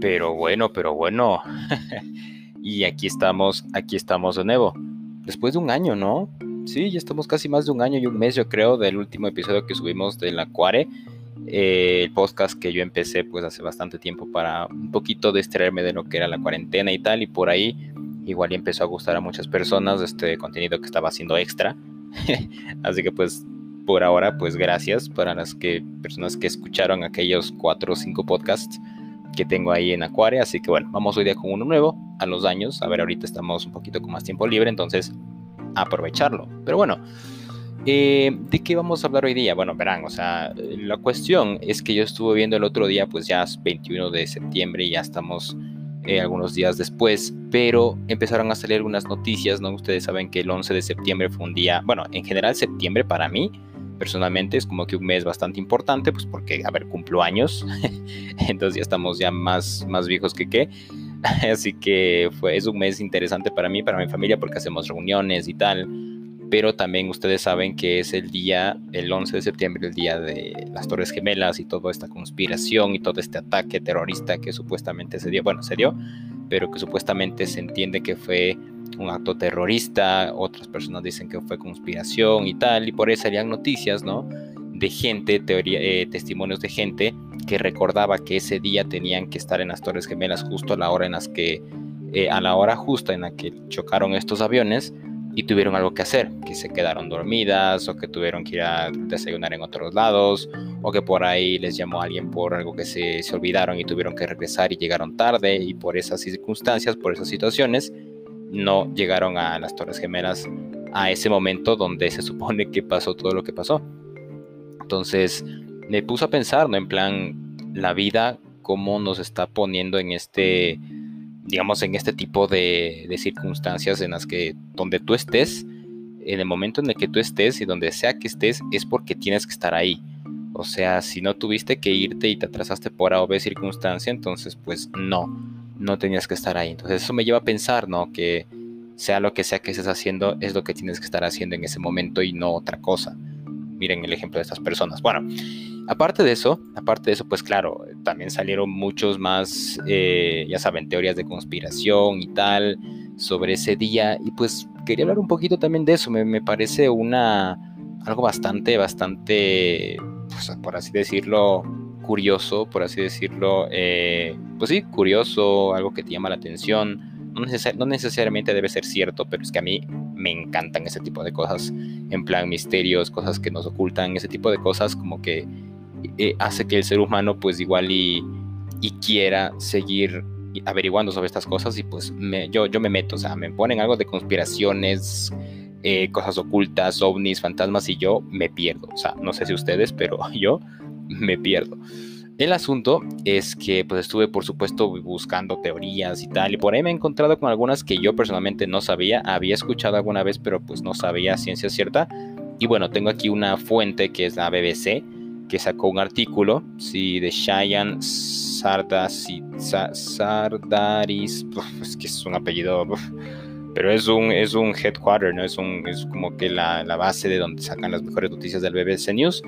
Pero bueno, pero bueno. y aquí estamos, aquí estamos de nuevo. Después de un año, ¿no? Sí, ya estamos casi más de un año y un mes, yo creo, del último episodio que subimos de la Cuare. Eh, el podcast que yo empecé pues hace bastante tiempo para un poquito distraerme de lo que era la cuarentena y tal. Y por ahí igual empezó a gustar a muchas personas este contenido que estaba haciendo extra. Así que pues por ahora, pues gracias para las que, personas que escucharon aquellos cuatro o cinco podcasts que tengo ahí en Acuaria. Así que bueno, vamos hoy día con uno nuevo, a los años. A ver, ahorita estamos un poquito con más tiempo libre, entonces aprovecharlo. Pero bueno, eh, ¿de qué vamos a hablar hoy día? Bueno, verán, o sea, la cuestión es que yo estuve viendo el otro día, pues ya es 21 de septiembre y ya estamos eh, algunos días después, pero empezaron a salir algunas noticias, ¿no? Ustedes saben que el 11 de septiembre fue un día, bueno, en general septiembre para mí personalmente es como que un mes bastante importante, pues porque, a ver, cumplo años, entonces ya estamos ya más, más viejos que qué. Así que fue, es un mes interesante para mí, para mi familia, porque hacemos reuniones y tal. Pero también ustedes saben que es el día, el 11 de septiembre, el día de las Torres Gemelas y toda esta conspiración y todo este ataque terrorista que supuestamente se dio. Bueno, se dio, pero que supuestamente se entiende que fue un acto terrorista, otras personas dicen que fue conspiración y tal, y por eso salían noticias, ¿no? De gente, teoría, eh, testimonios de gente que recordaba que ese día tenían que estar en las Torres Gemelas justo a la hora en las que, eh, a la hora justa en la que chocaron estos aviones y tuvieron algo que hacer, que se quedaron dormidas o que tuvieron que ir a desayunar en otros lados o que por ahí les llamó alguien por algo que se, se olvidaron y tuvieron que regresar y llegaron tarde y por esas circunstancias, por esas situaciones, no llegaron a las Torres Gemelas a ese momento donde se supone que pasó todo lo que pasó. Entonces me puso a pensar, ¿no? En plan, la vida, cómo nos está poniendo en este, digamos, en este tipo de, de circunstancias en las que donde tú estés, en el momento en el que tú estés y donde sea que estés, es porque tienes que estar ahí. O sea, si no tuviste que irte y te atrasaste por A o B circunstancia, entonces pues no no tenías que estar ahí. Entonces eso me lleva a pensar, ¿no? Que sea lo que sea que estés haciendo, es lo que tienes que estar haciendo en ese momento y no otra cosa. Miren el ejemplo de estas personas. Bueno, aparte de eso, aparte de eso, pues claro, también salieron muchos más, eh, ya saben, teorías de conspiración y tal sobre ese día. Y pues quería hablar un poquito también de eso. Me, me parece una algo bastante, bastante, pues, por así decirlo, curioso, por así decirlo, eh, pues sí, curioso, algo que te llama la atención. No, necesariamente debe ser cierto, pero es que a mí me encantan ese tipo de cosas, en plan misterios, cosas que nos ocultan, ese tipo de cosas como que eh, hace que el ser humano pues igual y, quiera seguir averiguando sobre estas cosas y pues yo, yo me meto, o sea, me ponen algo de conspiraciones, eh, cosas ocultas, ovnis, fantasmas y yo me pierdo, o sea, no sé si ustedes, pero yo me pierdo. El asunto es que pues estuve por supuesto buscando teorías y tal y por ahí me he encontrado con algunas que yo personalmente no sabía, había escuchado alguna vez pero pues no sabía ciencia cierta y bueno tengo aquí una fuente que es la BBC que sacó un artículo sí, de Cheyenne Sardaris, es que es un apellido pero es un, es un headquarter, ¿no? es, un, es como que la, la base de donde sacan las mejores noticias del BBC News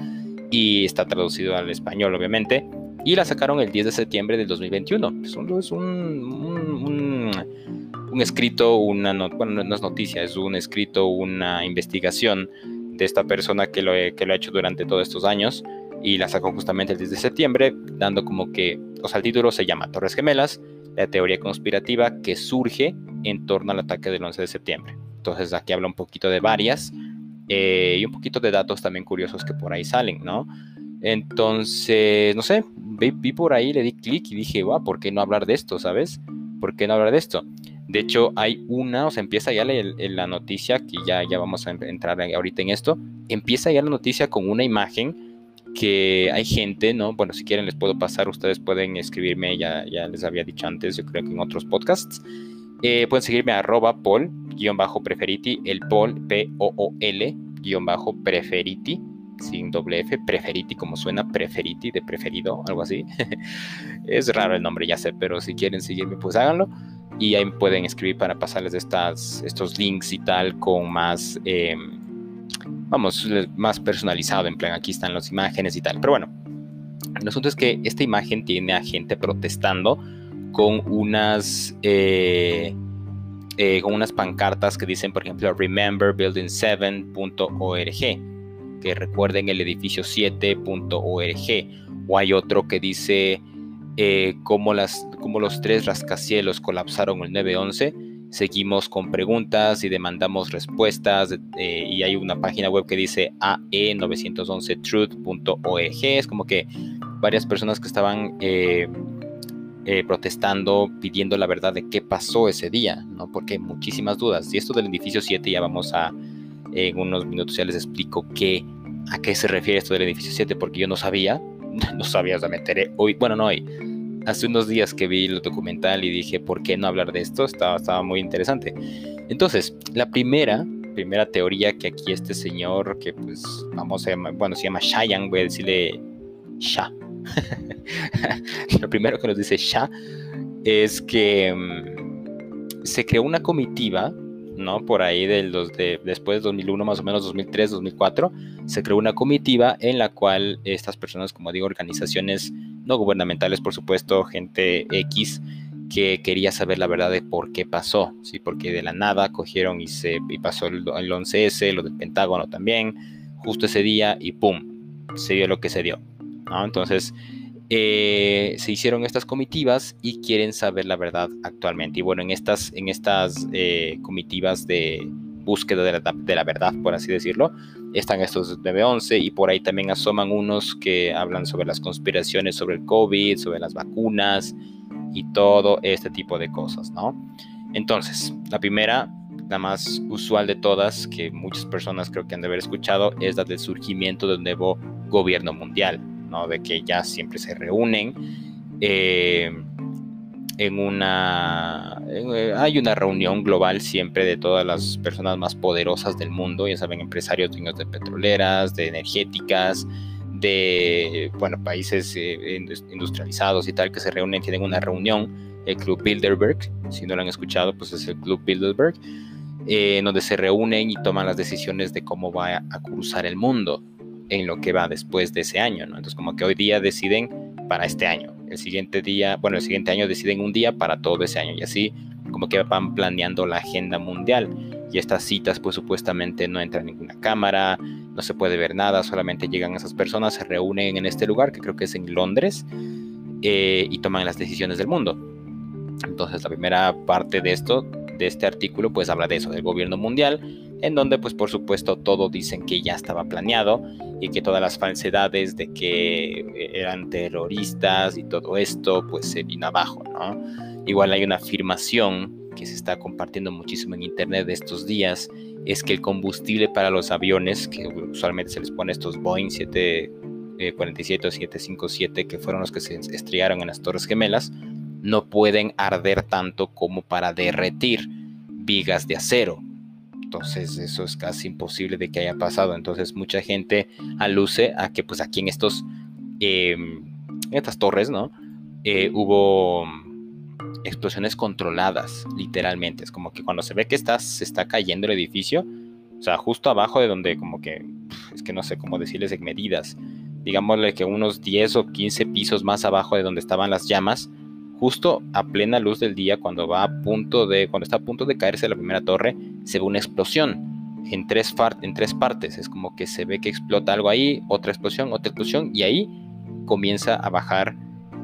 y está traducido al español, obviamente. Y la sacaron el 10 de septiembre del 2021. Es un, es un, un, escrito, una bueno, no es noticia, es un escrito, una investigación de esta persona que lo, que lo ha hecho durante todos estos años y la sacó justamente el 10 de septiembre, dando como que, o sea, el título se llama Torres Gemelas, la teoría conspirativa que surge en torno al ataque del 11 de septiembre. Entonces aquí habla un poquito de varias eh, y un poquito de datos también curiosos que por ahí salen, ¿no? Entonces, no sé, vi, por ahí, le di clic y dije, wow, ¿por qué no hablar de esto, sabes? ¿Por qué no hablar de esto? De hecho, hay una, o sea, empieza ya la, la noticia, que ya, ya vamos a entrar ahorita en esto, empieza ya la noticia con una imagen que hay gente, ¿no? Bueno, si quieren les puedo pasar, ustedes pueden escribirme, ya, ya les había dicho antes, yo creo que en otros podcasts. Eh, pueden seguirme arroba Paul, guion bajo preferiti, el Paul, P-O-O-L, guion bajo preferiti, sin doble F, preferiti, como suena, preferiti, de preferido, algo así. es raro el nombre, ya sé, pero si quieren seguirme, pues háganlo. Y ahí pueden escribir para pasarles estas, estos links y tal con más, em, vamos, más personalizado, en plan, aquí están las imágenes y tal. Pero bueno, el asunto es que esta imagen tiene a gente protestando con unas, eh, eh, con unas pancartas que dicen, por ejemplo, rememberbuilding7.org, que recuerden el edificio 7.org, o hay otro que dice eh, cómo, las, los tres rascacielos colapsaron el 911 seguimos con preguntas y demandamos respuestas y hay una página web que dice ae911truth.org es como que varias personas que estaban protestando, pidiendo la verdad de qué pasó ese día, ¿no? Porque hay muchísimas dudas. Y esto del edificio 7 ya vamos a, en unos minutos ya les explico qué, a qué se refiere esto del edificio 7, porque yo no sabía, no sabía, o sea, me enteré hoy, bueno, no hoy, hace unos días que vi el documental y dije, ¿por qué no hablar de esto? Estaba, muy interesante. Entonces, la primera, primera teoría que aquí este señor, que pues vamos a bueno, se llama Shayan, voy a decirle Sha, lo primero que nos dice Shah es que mm, se creó una comitiva, ¿no? Por ahí del de, después de 2001, más o menos 2003, 2004, se creó una comitiva en la cual estas personas, como digo, organizaciones no gubernamentales, por supuesto, gente X, que quería saber la verdad de por qué pasó, ¿sí? Porque de la nada cogieron y, se, y pasó el, el 11S, lo del Pentágono también, justo ese día y ¡pum! Se dio lo que se dio. Entonces, eh, se hicieron estas comitivas y quieren saber la verdad actualmente. Y bueno, en estas, en estas eh, comitivas de búsqueda de la, verdad, por así decirlo, están estos 911 y por ahí también asoman unos que hablan sobre las conspiraciones sobre el COVID, sobre las vacunas y todo este tipo de cosas, ¿no? Entonces, la primera, la más usual de todas, que muchas personas creo que han de haber escuchado, es la del surgimiento de un nuevo gobierno mundial. De que ya siempre se reúnen. Eh, en una eh, hay una reunión global siempre de todas las personas más poderosas del mundo, ya saben, empresarios dueños de petroleras, de energéticas, de bueno, países eh, industrializados y tal que se reúnen, tienen una reunión, el Club Bilderberg, si no lo han escuchado, pues es el Club Bilderberg, donde se reúnen y toman las decisiones de cómo va a cruzar el mundo en lo que va después de ese año, ¿no? Entonces como que hoy día deciden para este año, el siguiente día, bueno, el siguiente año deciden un día para todo ese año y así como que van planeando la agenda mundial y estas citas pues supuestamente no entra ninguna cámara, no se puede ver nada, solamente llegan esas personas, se reúnen en este lugar que creo que es en Londres eh, y toman las decisiones del mundo. Entonces la primera parte de esto, de este artículo, pues habla de eso, del gobierno mundial en donde pues por supuesto todo dicen que ya estaba planeado y que todas las falsedades de que eh, eran terroristas y todo esto pues se vino abajo, ¿no? Igual hay una afirmación que se está compartiendo muchísimo en internet de estos días, es que el combustible para los aviones, que usualmente se les pone estos Boeing 747 o 757, que fueron los que se estrellaron en las Torres Gemelas, no pueden arder tanto como para derretir vigas de acero entonces eso es casi imposible de que haya pasado. Entonces mucha gente aluce a que pues aquí en estos, em, estas torres, ¿no? Eh, hubo explosiones controladas, literalmente. Es como que cuando se ve que está, se está cayendo el edificio, o sea, justo abajo de donde como que, es que no sé cómo decirles en medidas, digámosle que unos 10 o 15 pisos más abajo de donde estaban las llamas, Justo a plena luz del día, cuando va a punto de, cuando está a punto de caerse la primera torre, se ve una explosión en tres, en tres partes. Es como que se ve que explota algo ahí, otra explosión, otra explosión, y ahí comienza a bajar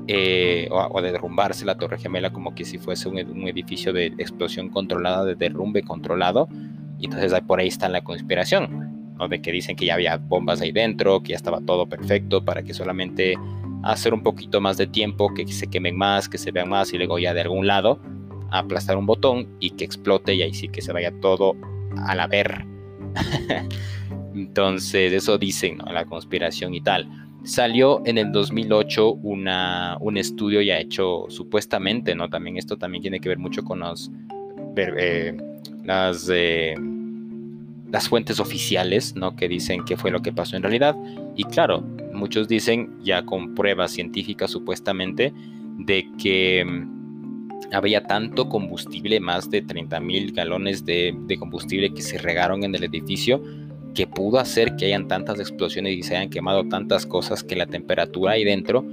eh, o, a, derrumbarse la torre gemela como que si fuese un, edificio de explosión controlada, de derrumbe controlado. Y entonces por ahí está la conspiración, ¿no? de que dicen que ya había bombas ahí dentro, que ya estaba todo perfecto para que solamente hacer un poquito más de tiempo, que se quemen más, que se vean más y luego ya de algún lado aplastar un botón y que explote y ahí sí que se vaya todo a la ver. Entonces, eso dicen, ¿no? La conspiración y tal. Salió en el 2008 una, un estudio ya hecho supuestamente, ¿no? También esto también tiene que ver mucho con los, eh, las, eh, las fuentes oficiales, ¿no? Que dicen qué fue lo que pasó en realidad. Y claro, muchos dicen ya con pruebas científicas supuestamente de que mm, había tanto combustible, más de 30 mil galones de, combustible que se regaron en el edificio, que pudo hacer que hayan tantas explosiones y se hayan quemado tantas cosas que la temperatura ahí dentro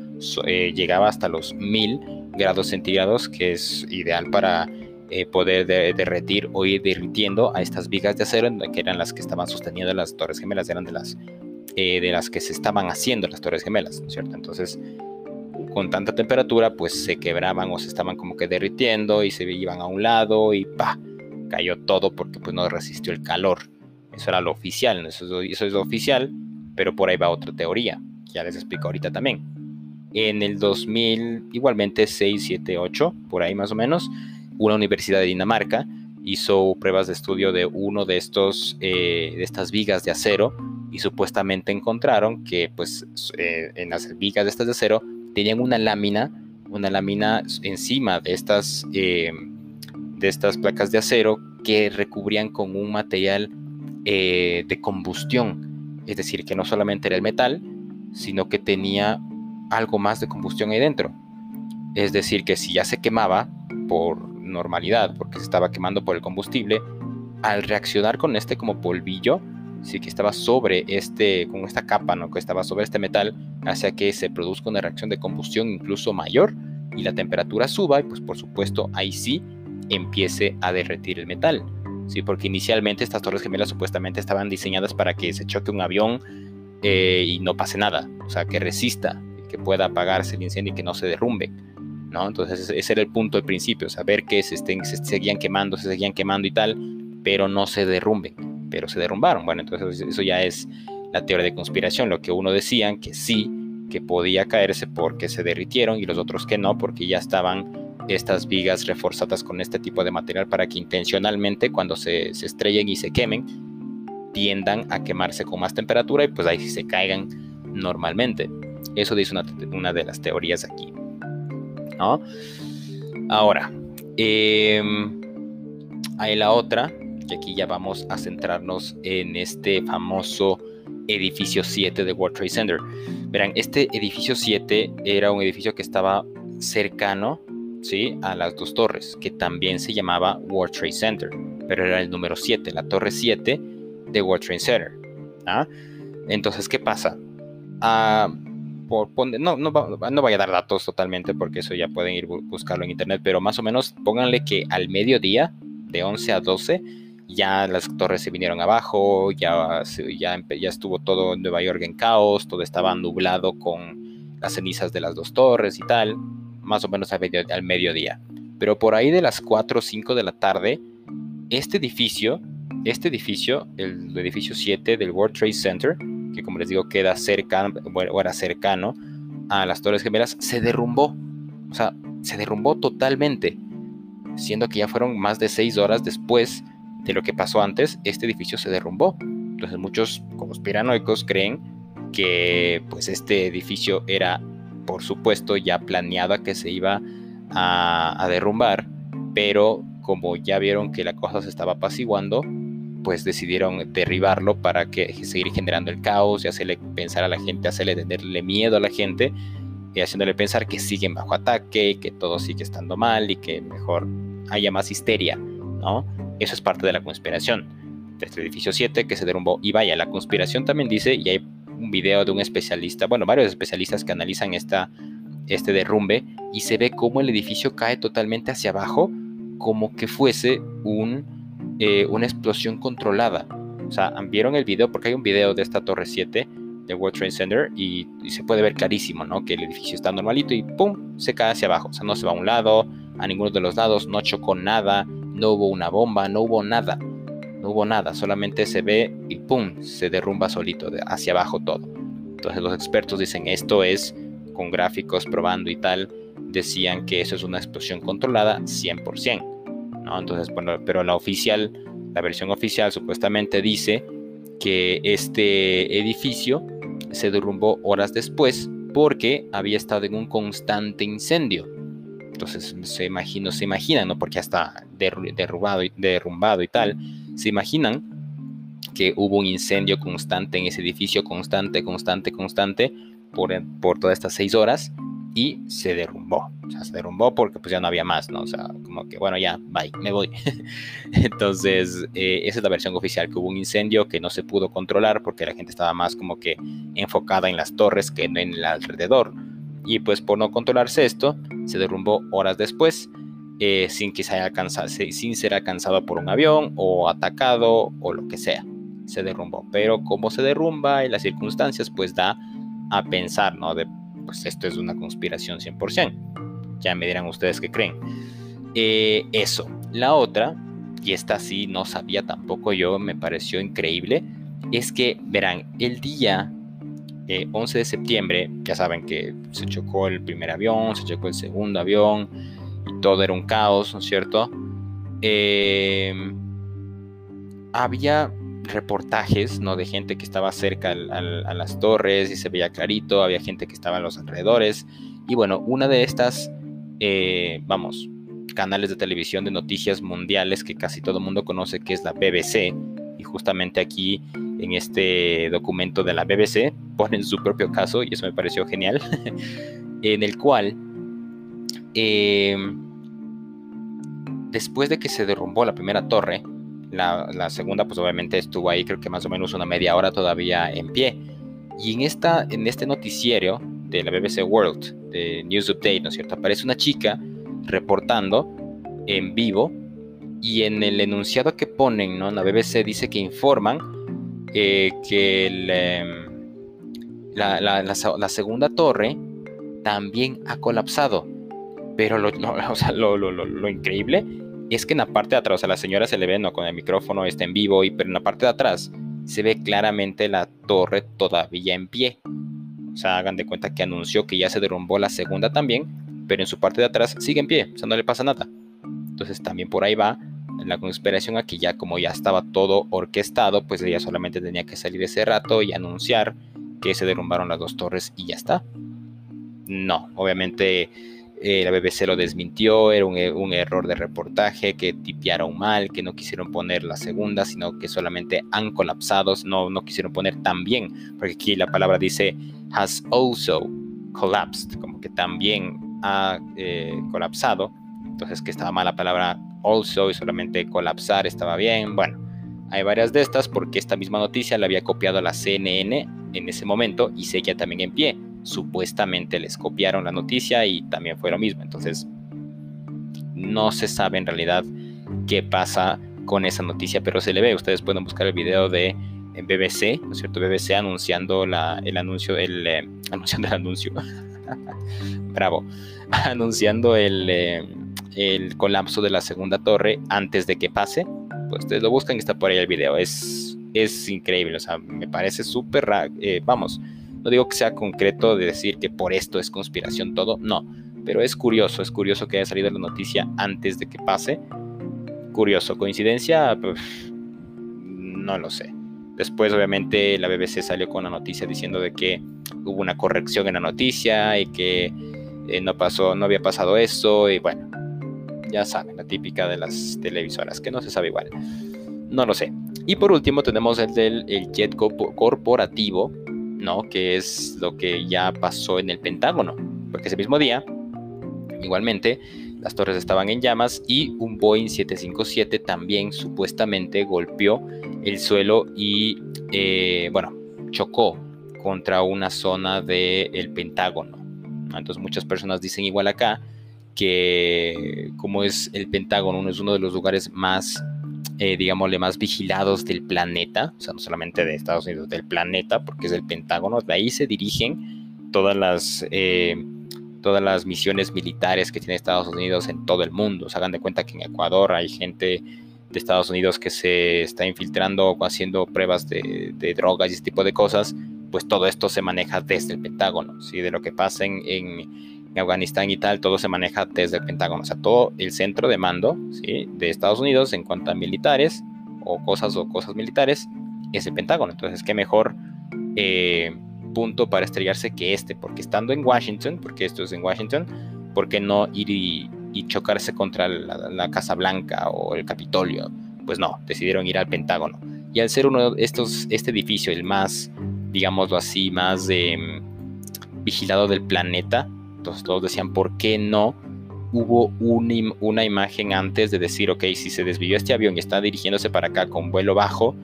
eh, llegaba hasta los mil grados centígrados, que es ideal para eh, poder derretir o ir derritiendo a estas vigas de acero, que eran las que estaban sosteniendo las torres gemelas, eran de las, eh, de las que se estaban haciendo las torres gemelas, cierto? Entonces, con tanta temperatura, pues se quebraban o se estaban como que derritiendo y se iban a un lado y pa, cayó todo porque pues no resistió el calor. Eso era lo oficial, eso, eso es lo oficial, pero por ahí va otra teoría, que ya les explico ahorita también. En el 2000, igualmente 6, 7, 8, por ahí más o menos, una universidad de Dinamarca hizo pruebas de estudio de uno de estos eh, de estas vigas de acero y supuestamente encontraron que pues eh, en las vigas de estas de acero tenían una lámina una lámina encima de estas eh, de estas placas de acero que recubrían con un material de combustión. Es decir que no solamente era el metal sino que tenía algo más de combustión ahí dentro. Es decir que si ya se quemaba por normalidad, porque se estaba quemando por el combustible, al reaccionar con este como polvillo, sí que estaba sobre este, con esta capa, ¿no? Que estaba sobre este metal, hace que se produzca una reacción de combustión incluso mayor y la temperatura suba y pues por supuesto ahí sí empiece a derretir el metal. Sí, porque inicialmente estas torres gemelas supuestamente estaban diseñadas para que se choque un avión eh, y no pase nada, o sea, que resista, que pueda apagarse el incendio y que no se derrumbe. Entonces ese era el punto de principio, saber que se, estén, se seguían quemando, se seguían quemando y tal, pero no se derrumben, pero se derrumbaron. Bueno, entonces eso ya es la teoría de conspiración, lo que uno decían que sí, que podía caerse porque se derritieron y los otros que no, porque ya estaban estas vigas reforzadas con este tipo de material para que intencionalmente cuando se, se estrellen y se quemen, tiendan a quemarse con más temperatura y pues ahí se caigan normalmente. Eso dice una de las teorías aquí. Ahora, em, hay la otra, y aquí ya vamos a centrarnos en este famoso edificio 7 de World Trade Center. Verán, este edificio 7 era un edificio que estaba cercano ¿sí? a las dos torres, que también se llamaba World Trade Center, pero era el número 7, la torre 7 de World Trade Center. ¿ah? Entonces, ¿qué pasa? Ah, no, no, no voy a dar datos totalmente porque eso ya pueden ir buscarlo en internet, pero más o menos pónganle que al mediodía, de 11 a 12, ya las torres se vinieron abajo, ya, ya, ya estuvo todo Nueva York en caos, todo estaba nublado con las cenizas de las dos torres y tal, más o menos al, al mediodía. Pero por ahí de las 4 o 5 de la tarde, este edificio, este edificio, el edificio 7 del World Trade Center, que como les digo queda cerca, o era cercano a las Torres Gemelas, se derrumbó. O sea, se derrumbó totalmente. Siendo que ya fueron más de seis horas después de lo que pasó antes, este edificio se derrumbó. Entonces muchos conspiranoicos creen que pues este edificio era, por supuesto, ya planeado que se iba a, a derrumbar, pero como ya vieron que la cosa se estaba apaciguando, pues decidieron derribarlo para que seguir generando el caos y hacerle pensar a la gente, hacerle tenerle miedo a la gente y haciéndole pensar que siguen bajo ataque, que todo sigue estando mal y que mejor haya más histeria, ¿no? Eso es parte de la conspiración de este edificio 7 que se derrumbó. Y vaya, la conspiración también dice, y hay un video de un especialista, bueno, varios especialistas que analizan esta, este derrumbe y se ve cómo el edificio cae totalmente hacia abajo, como que fuese un eh, una explosión controlada. O sea, vieron el video, porque hay un video de esta torre 7 de World Trade Center y, se puede ver clarísimo, ¿no? Que el edificio está normalito y ¡pum! se cae hacia abajo. O sea, no se va a un lado, a ninguno de los lados, no chocó nada, no hubo una bomba, no hubo nada. No hubo nada, solamente se ve y ¡pum! se derrumba solito hacia abajo todo. Entonces los expertos dicen esto es con gráficos probando y tal, decían que eso es una explosión controlada 100%. Entonces, bueno, pero la oficial, la versión oficial supuestamente dice que este edificio se derrumbó horas después porque había estado en un constante incendio. Entonces se imagino, se imaginan, ¿no? Porque hasta derrumbado y, derrumbado y tal, se imaginan que hubo un incendio constante en ese edificio, constante, constante, constante, por, por todas estas seis horas, y se derrumbó. O sea, se derrumbó porque pues ya no había más, ¿no? O sea, como que, bueno, ya, bye, me voy. Entonces, eh, esa es la versión oficial, que hubo un incendio que no se pudo controlar porque la gente estaba más como que enfocada en las torres que en el alrededor. Y pues por no controlarse esto, se derrumbó horas después, eh, sin que se haya alcanzado, sin ser alcanzado por un avión o atacado o lo que sea. Se derrumbó. Pero como se derrumba y las circunstancias, pues da a pensar, ¿no? De, pues esto es una conspiración 100%. Ya me dirán ustedes qué creen. Eh, eso. La otra, y esta sí no sabía tampoco yo, me pareció increíble, es que, verán, el día 11 de septiembre, ya saben que se chocó el primer avión, se chocó el segundo avión y todo era un caos, ¿no es cierto? Eh, había reportajes ¿no? de gente que estaba cerca a las torres y se veía clarito, había gente que estaba en los alrededores. Y bueno, una de estas, eh, vamos, canales de televisión de noticias mundiales que casi todo el mundo conoce, que es la BBC, y justamente aquí en este documento de la BBC ponen su propio caso y eso me pareció genial, en el cual eh, después de que se derrumbó la primera torre, la, segunda pues obviamente estuvo ahí creo que más o menos una media hora todavía en pie. Y en, esta, en este noticiero de la BBC World, de News Update, ¿no es cierto? Aparece una chica reportando en vivo y en el enunciado que ponen, ¿no? La BBC dice que informan eh, que em, la, segunda torre también ha colapsado. Pero lo, lo, increíble es que en la parte de atrás, o sea, la señora se le ve ¿no? con el micrófono, está en vivo, y, pero en la parte de atrás se ve claramente la torre todavía en pie. O sea, hagan de cuenta que anunció que ya se derrumbó la segunda también, pero en su parte de atrás sigue en pie, o sea, no le pasa nada. Entonces también por ahí va la conspiración aquí ya como ya estaba todo orquestado, pues ella solamente tenía que salir ese rato y anunciar que se derrumbaron las dos torres y ya está. No, obviamente eh, la BBC lo desmintió, era un, un, error de reportaje, que tipiaron mal, que no quisieron poner la segunda, sino que solamente han colapsado, no, no quisieron poner también, porque aquí la palabra dice has also collapsed, como que también ha eh, colapsado, entonces que estaba mal la palabra also y solamente colapsar estaba bien. Bueno, hay varias de estas porque esta misma noticia la había copiado la CNN en ese momento y seguía también en pie. Supuestamente les copiaron la noticia y también fue lo mismo. Entonces, no se sabe en realidad qué pasa con esa noticia, pero se le ve. Ustedes pueden buscar el video de BBC, ¿no es cierto? BBC anunciando la, el anuncio, el eh, anunciando el anuncio. Bravo. Anunciando el, eh, el colapso de la segunda torre antes de que pase, pues ustedes lo buscan y está por ahí el video. Es, es increíble, o sea, me parece súper, eh, vamos, no digo que sea concreto de decir que por esto es conspiración todo, no, pero es curioso, es curioso que haya salido la noticia antes de que pase. Curioso, coincidencia, pues, no lo sé. Después, obviamente, la BBC salió con la noticia diciendo de que hubo una corrección en la noticia y que eh, no pasó, no había pasado eso y bueno, ya saben, la típica de las televisoras, que no se sabe igual. No lo sé. Y por último tenemos el del jet corporativo, ¿no? Que es lo que ya pasó en el Pentágono. Porque ese mismo día, igualmente, las torres estaban en llamas y un Boeing 757 también supuestamente golpeó el suelo y, eh, bueno, chocó contra una zona del Pentágono. Entonces muchas personas dicen igual acá que como es el Pentágono, es uno de los lugares más, eh, digámosle, más vigilados del planeta, o sea, no solamente de Estados Unidos, del planeta, porque es el Pentágono, de ahí se dirigen todas las, eh, todas las misiones militares que tiene Estados Unidos en todo el mundo. Se hagan de cuenta que en Ecuador hay gente de Estados Unidos que se está infiltrando o haciendo pruebas de, drogas y ese tipo de cosas, pues todo esto se maneja desde el Pentágono, ¿sí? de lo que pasa en en Afganistán y tal, todo se maneja desde el Pentágono. O sea, todo el centro de mando ¿sí? de Estados Unidos en cuanto a militares o cosas o cosas militares es el Pentágono. Entonces, qué mejor eh, punto para estrellarse que este, porque estando en Washington, porque esto es en Washington, ¿por qué no ir y, chocarse contra la, Casa Blanca o el Capitolio? Pues no, decidieron ir al Pentágono. Y al ser uno de estos, este edificio, el más, digámoslo así, más eh, vigilado del planeta, entonces todos decían, ¿por qué no hubo una, imagen antes de decir, ok, si se desvió este avión y está dirigiéndose para acá con vuelo bajo,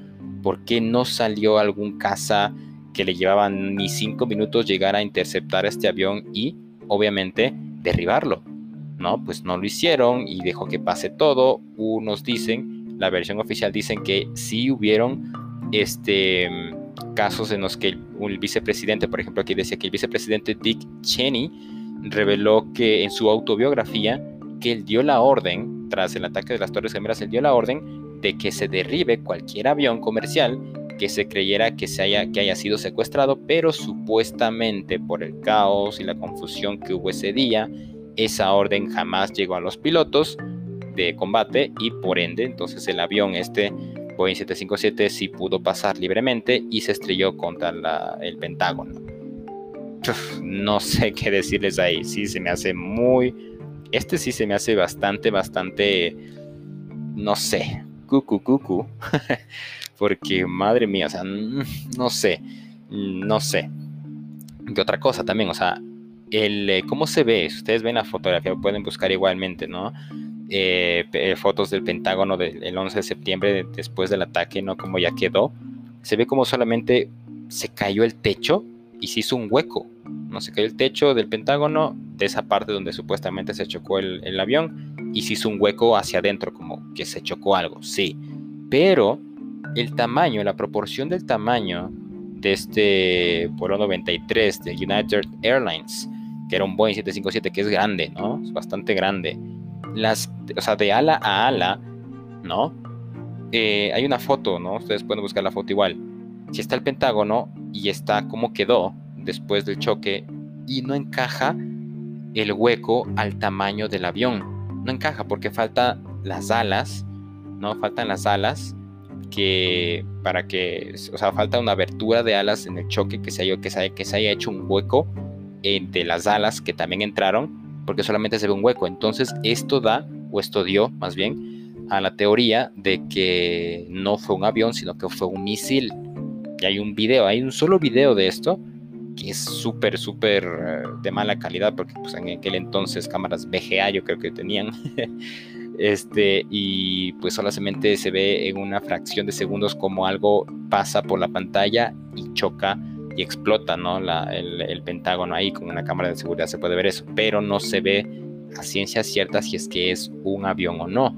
¿por qué no salió algún caza que le llevaban ni cinco minutos llegar a interceptar este avión y obviamente derribarlo? ¿no? Pues no lo hicieron y dejó que pase todo. Unos dicen, la versión oficial dicen que sí hubieron este, casos en los que el, vicepresidente, por ejemplo, aquí decía que el vicepresidente Dick Cheney reveló que en su autobiografía que él dio la orden, tras el ataque de las Torres Gemelas, él dio la orden de que se derribe cualquier avión comercial que se creyera que, se haya, que haya sido secuestrado, pero supuestamente por el caos y la confusión que hubo ese día, esa orden jamás llegó a los pilotos de combate y por ende entonces el avión este Boeing 757 sí pudo pasar libremente y se estrelló contra el Pentágono. No sé qué decirles ahí, sí se me hace muy... Este sí se me hace bastante, bastante... No sé, cucu cucu. Porque madre mía, o sea, no sé, no sé. ¿Qué otra cosa también? O sea, el, eh, ¿cómo se ve? Si ustedes ven la fotografía, pueden buscar igualmente, ¿no? Eh, eh, fotos del Pentágono del 11 de septiembre después del ataque, ¿no? Como ya quedó. Se ve como solamente se cayó el techo y se hizo un hueco. No se cayó el techo del Pentágono, de esa parte donde supuestamente se chocó el, el avión, y se hizo un hueco hacia adentro, como que se chocó algo, sí. Pero el tamaño, la proporción del tamaño de este vuelo 93 de United Airlines, que era un Boeing 757 que es grande, ¿no? Es bastante grande. Las, o sea, de ala a ala, ¿no? Eh, hay una foto, ¿no? Ustedes pueden buscar la foto igual. Si está el Pentágono y está como quedó después del choque y no encaja el hueco al tamaño del avión. No encaja porque falta las alas, ¿no? Faltan las alas que para que, o sea, falta una abertura de alas en el choque que se haya, que se que se haya hecho un hueco entre las alas que también entraron, porque solamente se ve un hueco. Entonces esto da, o esto dio más bien, a la teoría de que no fue un avión, sino que fue un misil. Y hay un video, hay un solo video de esto, que es súper, súper eh, de mala calidad, porque pues, en aquel entonces cámaras VGA yo creo que tenían. Este, y pues solamente se ve en una fracción de segundos como algo pasa por la pantalla y choca y explota, ¿no? el, pentágono ahí con una cámara de seguridad se puede ver eso, pero no se ve a ciencia cierta si es que es un avión o no.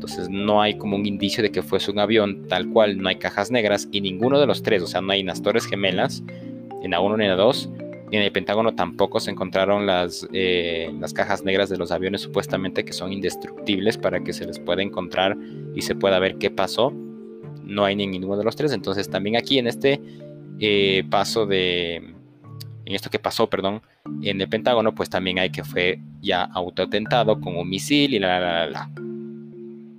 Entonces no hay como un indicio de que fuese un avión tal cual, no hay cajas negras y ninguno de los tres, o sea, no hay torres gemelas en A1 ni en A2 en el Pentágono tampoco se encontraron las, eh, las cajas negras de los aviones supuestamente que son indestructibles para que se les pueda encontrar y se pueda ver qué pasó. No hay ninguno de los tres. Entonces también aquí en este eh, paso de... En esto que pasó, perdón, en el Pentágono, pues también hay que fue ya autoatentado con un misil y la, la, la, la.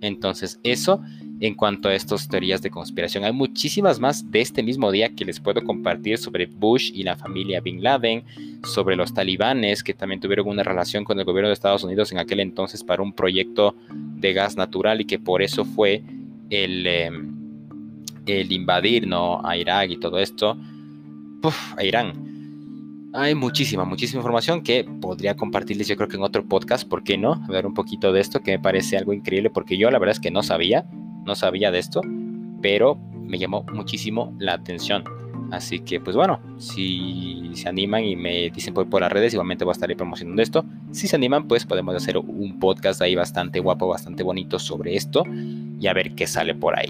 Entonces eso en cuanto a estas teorías de conspiración. Hay muchísimas más de este mismo día que les puedo compartir sobre Bush y la familia Bin Laden, sobre los talibanes que también tuvieron una relación con el gobierno de Estados Unidos en aquel entonces para un proyecto de gas natural y que por eso fue el, em, invadir ¿no? a Irak y todo esto, a Irán. Hay muchísima, muchísima información que podría compartirles yo creo que en otro podcast, ¿por qué no? Ver un poquito de esto que me parece algo increíble porque yo la verdad es que no sabía no sabía de esto, pero me llamó muchísimo la atención. Así que, pues bueno, si se animan y me dicen por, por las redes, igualmente voy a estar ahí promocionando esto. Si se animan, pues podemos hacer un podcast ahí bastante guapo, bastante bonito sobre esto y a ver qué sale por ahí.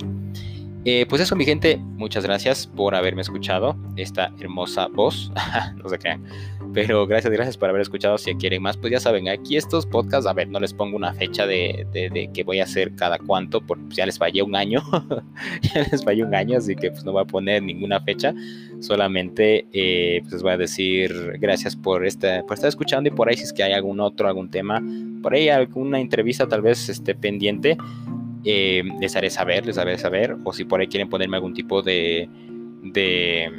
Eh, pues eso, mi gente, muchas gracias por haberme escuchado esta hermosa voz. no se crean. Pero gracias, gracias por haber escuchado. Si quieren más, pues ya saben, aquí estos podcasts, a ver, no les pongo una fecha de, de, que voy a hacer cada cuánto, porque pues, ya les fallé un año. ya les fallé un año, así que pues no voy a poner ninguna fecha. Solamente eh, pues les voy a decir gracias por, este, por estar escuchando y por ahí si es que hay algún otro, algún tema, por ahí alguna entrevista tal vez esté pendiente eh, les haré saber, les haré saber, o si por ahí quieren ponerme algún tipo de, de,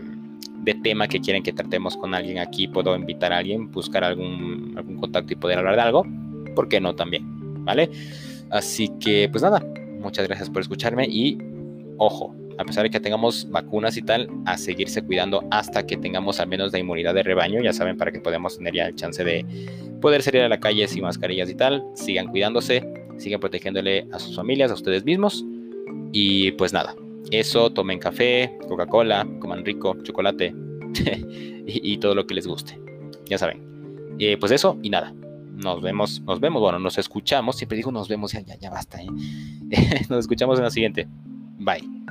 tema que quieren que tratemos con alguien aquí, puedo invitar a alguien, buscar algún, algún contacto y poder hablar de algo, ¿por qué no también? ¿Vale? Así que, pues nada, muchas gracias por escucharme y ojo, a pesar de que tengamos vacunas y tal, a seguirse cuidando hasta que tengamos al menos la inmunidad de rebaño, ya saben, para que podamos tener ya el chance de poder salir a la calle sin mascarillas y tal, sigan cuidándose, sigan protegiéndole a sus familias, a ustedes mismos. Y pues nada, eso, tomen café, Coca-Cola, coman rico, chocolate y, todo lo que les guste. Ya saben. Eh, pues eso y nada. Nos vemos, nos vemos, bueno, nos escuchamos. Siempre digo nos vemos, ya, ya, basta. ¿eh? nos escuchamos en la siguiente. Bye.